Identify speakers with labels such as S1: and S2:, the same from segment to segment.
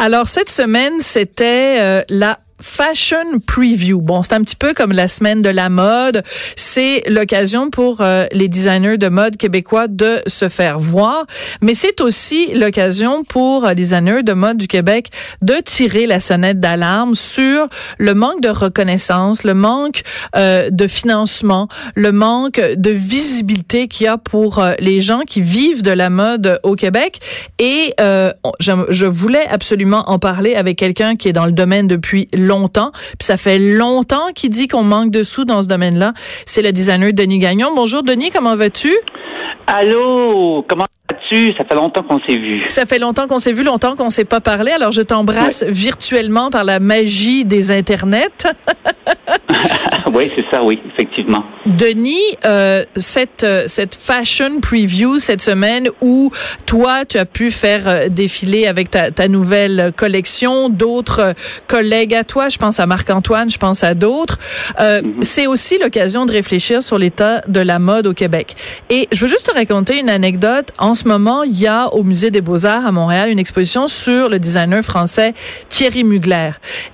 S1: Alors cette semaine, c'était euh, la Fashion Preview. Bon, c'est un petit peu comme la semaine de la mode. C'est l'occasion pour euh, les designers de mode québécois de se faire voir, mais c'est aussi l'occasion pour les designers de mode du Québec de tirer la sonnette d'alarme sur le manque de reconnaissance, le manque euh, de financement, le manque de visibilité qu'il y a pour euh, les gens qui vivent de la mode au Québec. Et je, je voulais absolument en parler avec quelqu'un qui est dans le domaine depuis longtemps. Puis ça fait longtemps qu'il dit qu'on manque de sous dans ce domaine-là. C'est le designer Denis Gagnon. Bonjour Denis, comment vas-tu?
S2: Allô, comment vas-tu? Ça fait longtemps qu'on s'est vu.
S1: Ça fait longtemps qu'on s'est vu, longtemps qu'on s'est pas parlé. Alors je t'embrasse virtuellement par la magie des internets.
S2: oui, c'est ça, oui, effectivement.
S1: Denis, euh, cette euh, cette fashion preview cette semaine où toi tu as pu faire euh, défiler avec ta, ta nouvelle collection, d'autres collègues à toi, je pense à Marc-Antoine, je pense à d'autres. Euh, mm-hmm. C'est aussi l'occasion de réfléchir sur l'état de la mode au Québec. Et je veux juste te raconter une anecdote. En ce moment, il y a au musée des Beaux-Arts à Montréal une exposition sur le designer français Thierry Mugler.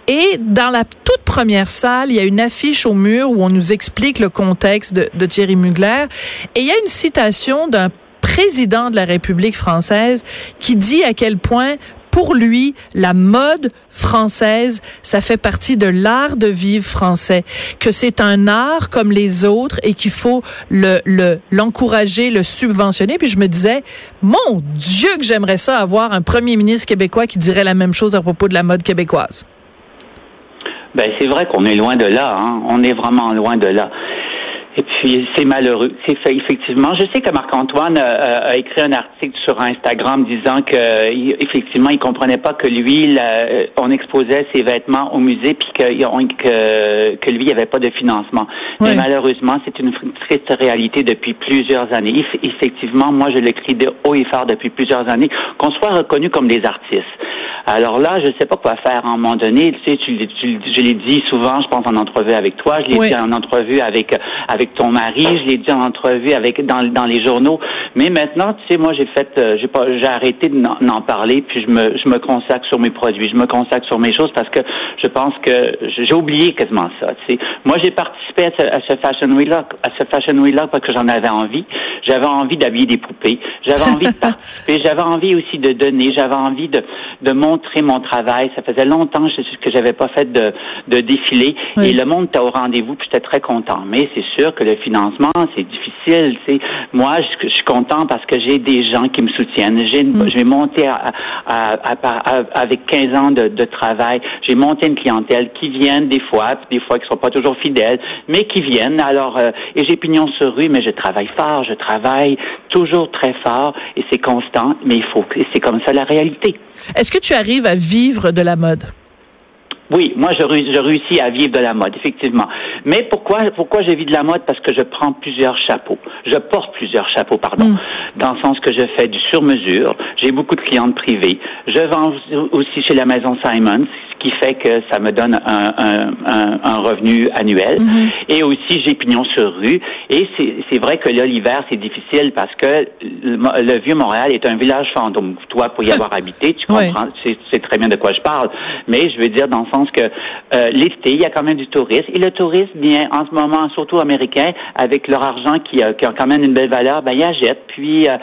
S1: Et dans la toute première salle, il y a une affiche au mur où on nous explique le contexte de, de Thierry Mugler. Et il y a une citation d'un président de la République française qui dit à quel point pour lui, la mode française, ça fait partie de l'art de vivre français, que c'est un art comme les autres et qu'il faut le l'encourager, le, subventionner. Puis je me disais, mon Dieu que j'aimerais ça avoir un premier ministre québécois qui dirait la même chose à propos de la mode québécoise.
S2: Ben c'est vrai qu'on est loin de là. Hein. On est vraiment loin de là. Et puis c'est malheureux. C'est fait effectivement. Je sais que Marc-Antoine a, a, écrit un article sur Instagram disant que effectivement il comprenait pas que lui, on exposait ses vêtements au musée puis que, que, que lui il n'y avait pas de financement. Mais malheureusement, c'est une triste réalité depuis plusieurs années. Effectivement, moi je l'écris de haut et fort depuis plusieurs années qu'on soit reconnu comme des artistes. Alors là, je ne sais pas quoi faire à un moment donné. Tu sais, tu, tu, je l'ai dit souvent, je pense en entrevue avec toi, je l'ai dit en entrevue avec avec ton mari, je l'ai dit en entrevue avec dans, dans les journaux. Mais maintenant, tu sais, moi j'ai fait, euh, j'ai pas, j'ai arrêté d'en parler, puis je me je me consacre sur mes produits, je me consacre sur mes choses parce que je pense que j'ai oublié quasiment ça. Tu sais, moi j'ai participé à ce, Fashion Week là, à ce Fashion Week là parce que j'en avais envie. J'avais envie d'habiller des poupées, j'avais envie de participer, j'avais envie aussi de donner, j'avais envie de de montrer mon travail. Ça faisait longtemps que j'avais pas fait de, de défilé et le monde était au rendez-vous, puis j'étais très content. Mais c'est sûr que le financement, c'est difficile. C'est moi, je, suis content parce que j'ai des gens qui me soutiennent. J'ai, mm. je vais monter à, avec 15 ans de, de travail. J'ai monté une clientèle qui viennent des fois, puis des fois qui sont pas toujours fidèles, mais qui viennent. Alors, euh, et j'ai pignon sur rue, mais je travaille fort, je travaille toujours très fort et c'est constant. Mais il faut, c'est comme ça la réalité.
S1: Est-ce que tu arrives à vivre de la mode?
S2: Oui, moi je, je, réussis à vivre de la mode, effectivement. Mais pourquoi pourquoi je vis de la mode? Parce que je prends plusieurs chapeaux. Je porte plusieurs chapeaux, pardon. Hmm. Dans le sens que je fais du sur-mesure. J'ai beaucoup de clientes privées. Je vends aussi chez la maison Simons, qui fait que ça me donne un, un, un, revenu annuel. Mhm. Et aussi, j'ai pignon sur rue. Et c'est vrai que là, l'hiver, c'est difficile parce que le, Vieux-Montréal est un village fantôme. Toi, pour y avoir habité, tu comprends, c'est très bien de quoi je parle. Mais je veux dire dans le sens que euh, l'été, il y a quand même du tourisme. Et le tourisme, bien, en ce moment, surtout américain, avec leur argent qui, a, qui a quand même une belle valeur, ben, ils achètent. Puis, euh,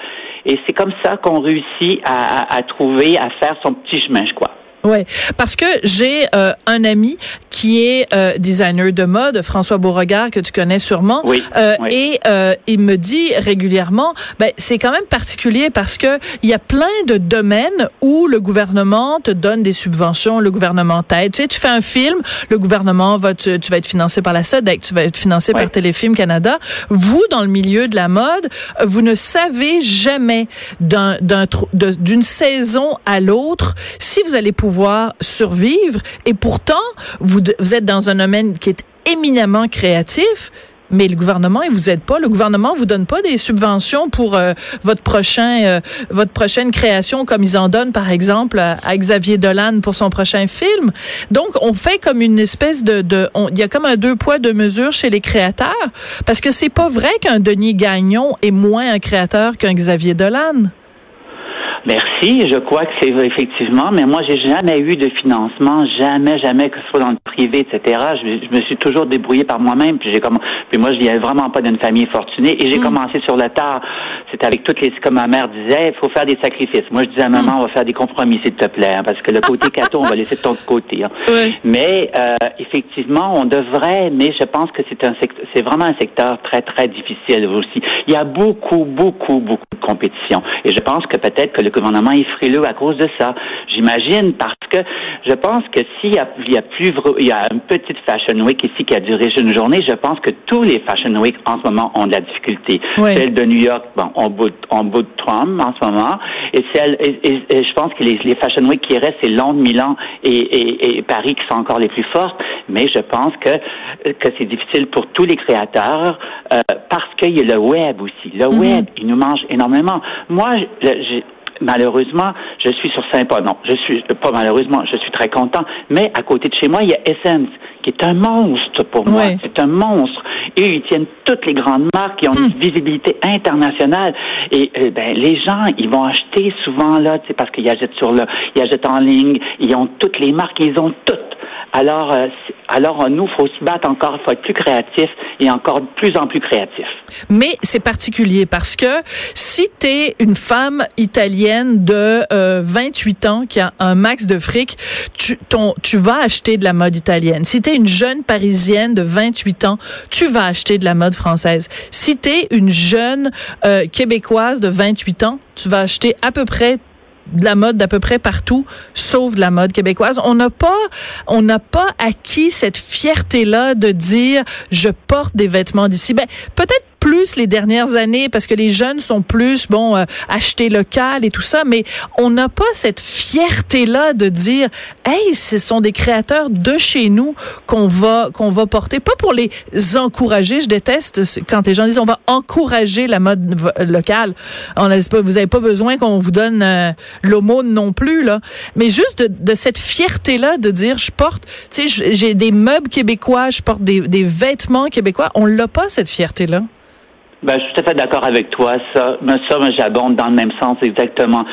S2: et c'est comme ça qu'on réussit à, à, à trouver, à faire son petit chemin, je crois.
S1: Ouais, parce que j'ai euh, un ami qui est euh, designer de mode, François Beauregard, que tu connais sûrement.
S2: Oui,
S1: euh, Et euh, il me dit régulièrement, ben, c'est quand même particulier parce que il y a plein de domaines où le gouvernement te donne des subventions, le gouvernement t'aide. Tu sais, tu fais un film, le gouvernement va, te, tu vas être financé par la SODEC, tu vas être financé par Téléfilm Canada. Vous, dans le milieu de la mode, vous ne savez jamais d'un, d'un, d'une saison à l'autre si vous allez pouvoir survivre. Et pourtant, vous, êtes dans un domaine qui est éminemment créatif mais le gouvernement il vous aide pas. Le gouvernement vous donne pas des subventions pour euh, votre prochain euh, votre prochaine création comme ils en donnent par exemple à, Xavier Dolan pour son prochain film. Donc on fait comme une espèce de de il y a comme un deux poids deux mesures chez les créateurs parce que c'est pas vrai qu'un Denis Gagnon est moins un créateur qu'un Xavier Dolan.
S2: Merci, je crois que c'est effectivement, mais moi j'ai jamais eu de financement, jamais, jamais que ce soit dans le privé, etc. Je, me suis toujours débrouillé par moi-même, puis j'ai comme, puis moi je viens vraiment pas d'une famille fortunée et j'ai mm. commencé sur le tard. C'était avec toutes les, comme ma mère disait, il faut faire des sacrifices. Moi je disais à maman, on va faire des compromis s'il te plaît, hein, parce que le côté cateau, on va laisser de ton côté. Hein. Mais euh, effectivement, on devrait, mais je pense que c'est un c'est vraiment un secteur très très difficile aussi. Il y a beaucoup, beaucoup, beaucoup de compétition, et je pense que peut-être que le gouvernement est frileux à cause de ça. J'imagine parce que je pense que s'il y a, il y a plus, il y a une petite Fashion Week ici qui a duré une journée, je pense que tous les Fashion Week en ce moment ont de la difficulté. Celle de New York, bon, on bout, on bout de Trump en ce moment, et celle, et, je pense que les, les, Fashion Week qui restent, c'est Londres, Milan et, et, Paris qui sont encore les plus fortes. Mais je pense que que c'est difficile pour tous les créateurs euh, parce qu'il y a le web aussi. Le mm-hmm. web, il nous mange énormément. Moi, j'ai malheureusement, je suis sur Saint-Paul. Non, je suis pas malheureusement, je suis très content. Mais à côté de chez moi, il y a Essence, qui est un monstre pour moi. C'est un monstre. Et ils tiennent toutes les grandes marques qui ont une hmm. visibilité internationale. Et euh, ben, les gens, ils vont acheter souvent là, parce qu'ils achètent sur le, ils achètent en ligne. Ils ont toutes les marques, ils ont toutes. Alors, euh, alors nous, faut se battre encore, faut être plus créatif et encore plus en plus créatif.
S1: Mais c'est particulier parce que si tu es une femme italienne de 28 euh, ans qui a un max de fric, tu, ton, tu vas acheter de la mode italienne. Si tu es une jeune parisienne de 28 ans, tu vas acheter de la mode française. Si tu es une jeune euh, québécoise de 28 ans, tu vas acheter à peu près de la mode d'à peu près partout, sauf de la mode québécoise. On n'a pas, on n'a pas acquis cette fierté-là de dire je porte des vêtements d'ici. Ben, peut-être plus les dernières années parce que les jeunes sont plus bon euh, acheter local et tout ça mais on n'a pas cette fierté là de dire hey ce sont des créateurs de chez nous qu'on va qu'on va porter. Pas pour les encourager. Je déteste quand les gens disent on va encourager la mode locale. On pas vous avez pas besoin qu'on vous donne euh, l'aumône non plus là. Mais juste de, de cette fierté là de dire je porte tu sais j'ai des meubles québécois je porte des, des vêtements québécois. On l'a pas cette fierté là
S2: ben, je suis tout à fait d'accord avec toi. Ça, mais ça, j'abonde dans le même sens exactement.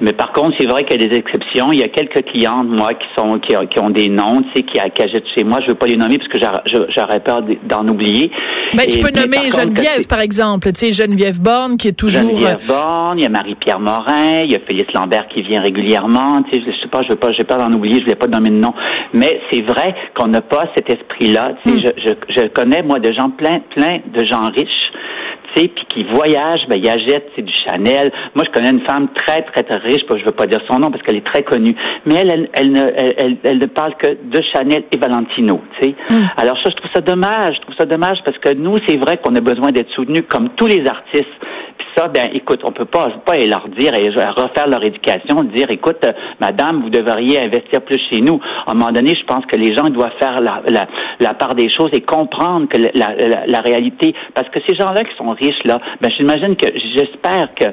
S2: Mais par contre, c'est vrai qu'il y a des exceptions. Il y a quelques clientes, moi, qui sont qui, qui ont des noms, tu sais, qui, qui achètent chez moi. Je veux pas les nommer parce que j'aurais peur d'en oublier.
S1: Ben, tu peux nommer Geneviève, par exemple. Tu sais, Geneviève Borne, qui est toujours.
S2: Geneviève euh, Borne, il y a Marie-Pierre Morin, il y a Félix Lambert qui vient régulièrement. Tu sais, je sais pas, je veux pas, j'ai peur d'en oublier. Je voulais pas nommer de nom. Mais c'est vrai qu'on n'a pas cet esprit-là. Tu sais, hmm. je, je, je connais moi de gens plein, plein de gens riches puis qui voyage, ben, il achète c'est du Chanel. Moi, je connais une femme très, très, très riche, je veux pas dire son nom parce qu'elle est très connue, mais elle, elle, ne, elle, elle, ne parle que de Chanel et Valentino, tu sais. Mm. Alors ça, je trouve ça dommage, je trouve ça dommage parce que nous, c'est vrai qu'on a besoin d'être soutenus comme tous les artistes ben, écoute, on peut pas, pas leur dire et refaire leur éducation, dire, écoute, euh, madame, vous devriez investir plus chez nous. À un moment donné, je pense que les gens doivent faire la, la, la part des choses et comprendre que la, la, la réalité, parce que ces gens-là qui sont riches, là, ben, j'imagine que, j'espère que,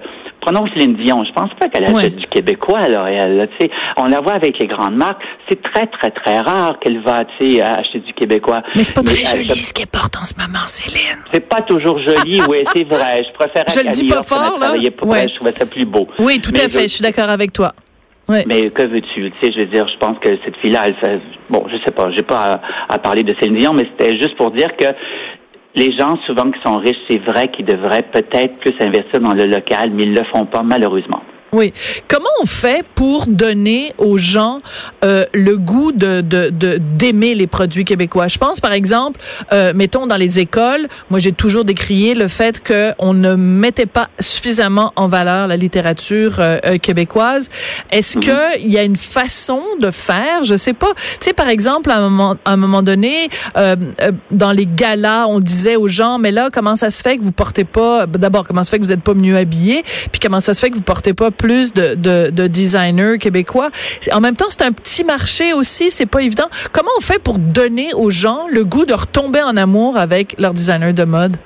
S2: prenons Céline Dion, je pense pas qu'elle achète du québécois, alors elle, tu sais, on la voit avec les grandes marques, c'est très, très, très rare qu'elle va, tu sais, acheter du québécois.
S1: Mais c'est pas très joli ce qu'elle porte en ce moment, Céline.
S2: C'est pas toujours joli, oui, c'est vrai. Je préfère
S1: fort, là.
S2: Je trouvais ça plus beau.
S1: Oui, tout à fait. Je suis d'accord avec toi.
S2: Mais que veux-tu? Tu sais, je veux dire, je pense que cette fille-là, elle fait, bon, je sais pas, j'ai pas à, parler de Céline Dion, mais c'était juste pour dire que les gens, souvent, qui sont riches, c'est vrai qu'ils devraient peut-être plus investir dans le local, mais ils le font pas, malheureusement.
S1: Oui. Comment on fait pour donner aux gens euh, le goût de d'aimer les produits québécois? Je pense par exemple, euh, mettons dans les écoles, moi j'ai toujours décrié le fait que on ne mettait pas suffisamment en valeur la littérature euh, euh québécoise. Est-ce mhm. que il y a une façon de faire? Je sais pas. Tu sais par exemple à un moment à un moment donné euh, euh, dans les galas, on disait aux gens mais là comment ça se fait que vous portez pas d'abord comment ça se fait que vous êtes pas mieux habillés, puis comment ça se fait que vous portez pas plus de, de, de designers québécois. En même temps, c'est un petit marché aussi, c'est pas évident. Comment on fait pour donner aux gens le goût de retomber en amour avec leur designer de mode?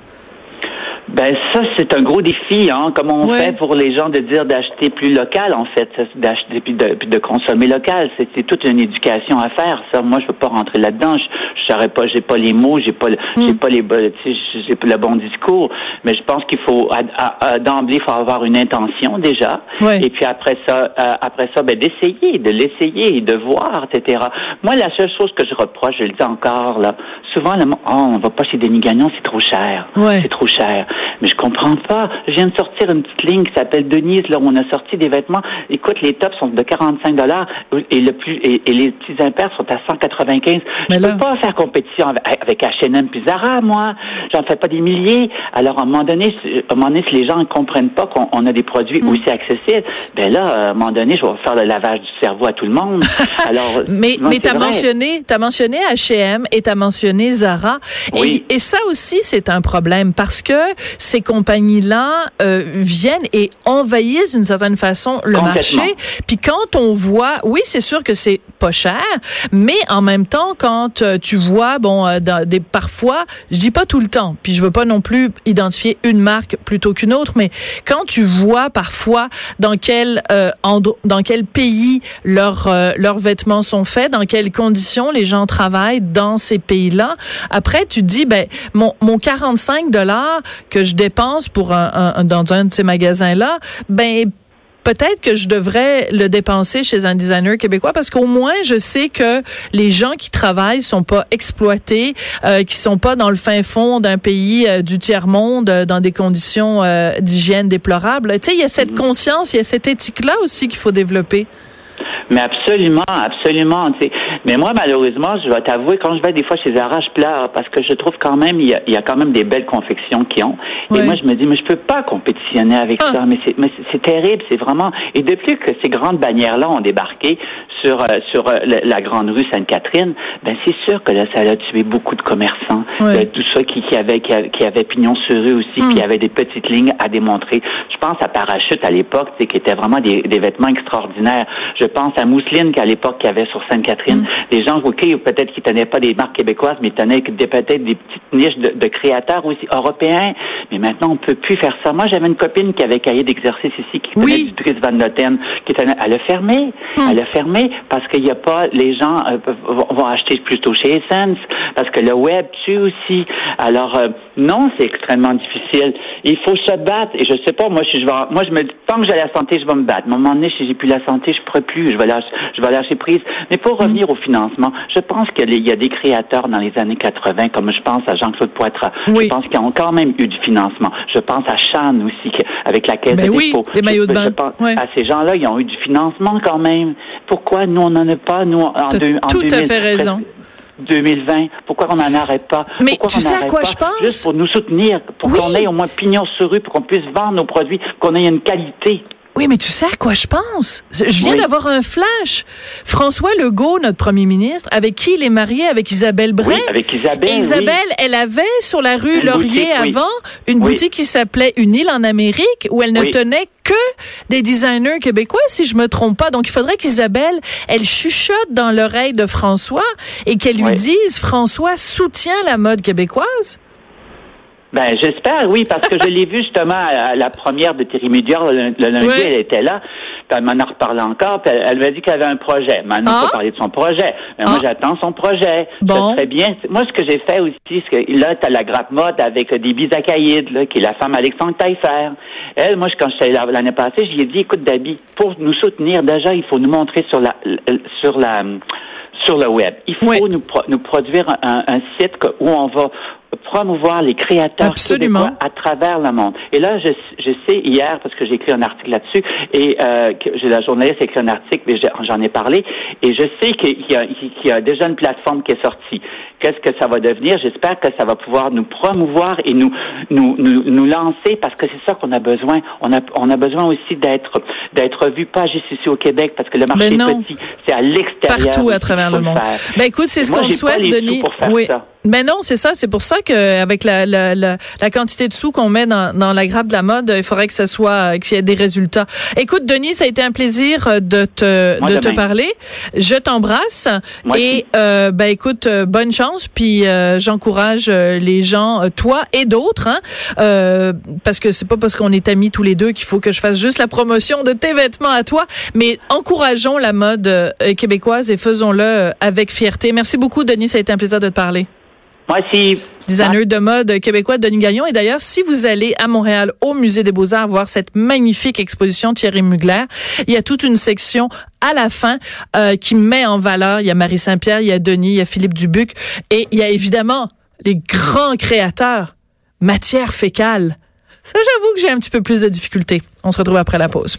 S2: Ben ça, c'est un gros défi. Hein? Comment on fait pour les gens de dire d'acheter plus local, en fait, d'acheter puis de, puis de consommer local. C'est toute une éducation à faire. Ça, moi, je veux pas rentrer là-dedans. Je saurais pas, j'ai pas les mots, j'ai pas, hmm. j'ai pas les, j'ai pas le bon discours. Mais je pense qu'il faut d'emblée, il faut avoir une intention déjà. Et puis après ça, euh, après ça, ben d'essayer, de l'essayer, de voir, etc. Moi, la seule chose que je reproche, je le dis encore là, souvent, le, oh, on va pas chez Denis Gagnon, c'est trop cher. C'est trop cher. Mais je comprends pas. Je viens de sortir une petite ligne qui s'appelle Denise, là, où on a sorti des vêtements. Écoute, les tops sont de 45 dollars et le plus et, les petits impairs sont à 195. Mais je peux pas faire compétition avec, H&M puis Zara, moi. J'en fais pas des milliers. Alors, à un moment donné, à un moment donné, si les gens ne comprennent pas qu'on a des produits mm. aussi accessibles, ben là, à un moment donné, je vais faire le lavage du cerveau à tout le monde.
S1: Alors, mais mais t'as mentionné, t'as mentionné H&M et t'as mentionné Zara. Oui. Et, et ça aussi, c'est un problème parce que ces compagnies-là euh, viennent et envahissent d'une certaine façon le marché. Puis quand on voit, oui, c'est sûr que c'est pas cher, mais en même temps, quand euh, tu vois, bon, euh, des parfois, je dis pas tout le temps, puis je veux pas non plus identifier une marque plutôt qu'une autre, mais quand tu vois parfois dans quel dans quel pays leurs leurs vêtements sont faits, dans quelles conditions les gens travaillent dans ces pays-là, après tu te dis ben mon mon 45 dollars que je dépense pour un, dans un de ces magasins-là, ben peut-être que je devrais le dépenser chez un designer québécois parce qu'au moins je sais que les gens qui travaillent sont pas exploités, euh, qui sont pas dans le fin fond d'un pays euh, du tiers monde euh, dans des conditions euh, d'hygiène déplorables. Tu sais, il y a cette mm-hmm. conscience, il y a cette éthique-là aussi qu'il faut développer.
S2: Mais absolument, absolument. Mais moi, malheureusement, je vais t'avouer, quand je vais des fois chez Zara, je pleure parce que je trouve quand même, il y a, il y a quand même des belles confections qui ont. Et moi, je me dis, mais je peux pas compétitionner avec ah. ça. Mais c'est, mais c'est terrible, c'est vraiment. Et depuis que ces grandes bannières-là ont débarqué sur euh, sur euh, la, grande rue Sainte-Catherine, ben c'est sûr que là, ça a tué beaucoup de commerçants, euh, tout ça qui, qui avait qui, avait pignon sur rue aussi, hmm. qui avait des petites lignes à démontrer. Je pense à Parachute à l'époque, qui était vraiment des, des vêtements extraordinaires. Je pense à Mousseline qu'à l'époque qu'il y avait sur Sainte-Catherine. Les mm. gens, ok, peut-être qu'ils tenaient pas des marques québécoises, mais ils tenaient peut-être des petites niches de, créateurs aussi européens. Mais maintenant, on peut plus faire ça. Moi, j'avais une copine qui avait cahier d'exercice ici, qui oui. du Dries Van Noten, qui était, elle a fermé. Mm. Elle a fermé parce qu'il n'y a pas, les gens euh, vont acheter plutôt chez Essence, parce que le web tue aussi. Alors, euh, non, c'est extrêmement difficile. Il faut se battre. Et je sais pas, moi, je vais, moi, je me dis, tant que j'ai la santé, je vais me battre. À un moment donné, si j'ai plus la santé, je pourrais plus. Je vais lâcher, je vais lâcher prise. Mais pour mm. revenir au financement, je pense qu'il y a des créateurs dans les années 80, comme je pense à Jean-Claude Poitras. Je pense qu'ils ont quand même eu du financement. Je pense à Chan aussi, avec la caisse
S1: ben
S2: de
S1: oui, Les maillots de bain. Je pense
S2: à ces gens-là, ils ont eu du financement quand même. Pourquoi nous, on n'en a pas, nous, en, deux, en
S1: tout à fait raison.
S2: 2020. Pourquoi on n'en arrête pas?
S1: Mais tu sais à quoi je pense?
S2: Juste pour nous soutenir, pour qu'on ait au moins pignon sur rue, pour qu'on puisse vendre nos produits, qu'on ait une qualité.
S1: Oui, mais tu sais à quoi je pense? Je viens d'avoir un flash. François Legault, notre premier ministre, avec qui il est marié? Avec Isabelle Bray.
S2: Oui, avec Isabelle.
S1: Isabelle, elle avait sur la rue Laurier avant une boutique qui s'appelait Une île en Amérique où elle ne tenait que des designers québécois, si je me trompe pas. Donc, il faudrait qu'Isabelle, elle chuchote dans l'oreille de François et qu'elle lui dise, François soutient la mode québécoise.
S2: Ben, j'espère, oui, parce que je l'ai vu justement à la première de Thierry Médior, le, lundi, elle était là, puis elle m'en a reparlé encore, puis elle, m'a dit qu'elle avait un projet. Maintenant, ah. pas parler de son projet. Mais moi, ah. j'attends son projet. Bon. très bien. Moi, ce que j'ai fait aussi, c'est que là, tu as la grappe mode avec des bisacaïdes, là, qui est la femme Alexandre Taillefer. Elle, moi, quand j'étais l'année passée, j'ai dit, écoute, Dabi, pour nous soutenir, déjà, il faut nous montrer sur la, sur la, sur le web. Il faut nous, nous produire un, un, site où on va promouvoir les créateurs
S1: Absolument.
S2: à travers le monde. Et là, je, je sais hier, parce que j'ai écrit un article là-dessus, et euh, que la journaliste a écrit un article, mais j'en ai parlé, et je sais qu'il y, a, qu'il y a déjà une plateforme qui est sortie. Qu'est-ce que ça va devenir? J'espère que ça va pouvoir nous promouvoir et nous nous, nous, nous lancer parce que c'est ça qu'on a besoin. On a, on a besoin aussi d'être d'être vu pas juste ici au Québec parce que le marché est petit, c'est à l'extérieur.
S1: Partout à travers le monde. Ben écoute, c'est ce qu'on souhaite, Denis. oui. Mais non, c'est ça. C'est pour ça qu'avec la, la, la, la, quantité de sous qu'on met dans, dans la grappe de la mode, il faudrait que ça soit qu'il y ait des résultats. Écoute, Denis, ça a été un plaisir de te de te parler. Je t'embrasse et euh, ben écoute, euh, bonne chance. Puis euh, j'encourage euh, les gens, toi et d'autres, hein, euh, parce que c'est pas parce qu'on est amis tous les deux qu'il faut que je fasse juste la promotion de tes vêtements à toi, mais encourageons la mode québécoise et faisons-le avec fierté. Merci beaucoup, Denis. Ça a été un plaisir de te parler.
S2: Moi
S1: Designer de mode québécois, Denis Gagnon. Et d'ailleurs, si vous allez à Montréal, au Musée des Beaux-Arts, voir cette magnifique exposition Thierry Mugler, il y a toute une section à la fin euh, qui met en valeur, il y a Marie Saint-Pierre, il y a Denis, il y a Philippe Dubuc, et il y a évidemment les grands créateurs, matière fécale. Ça, j'avoue que j'ai un petit peu plus de difficultés. On se retrouve après la pause.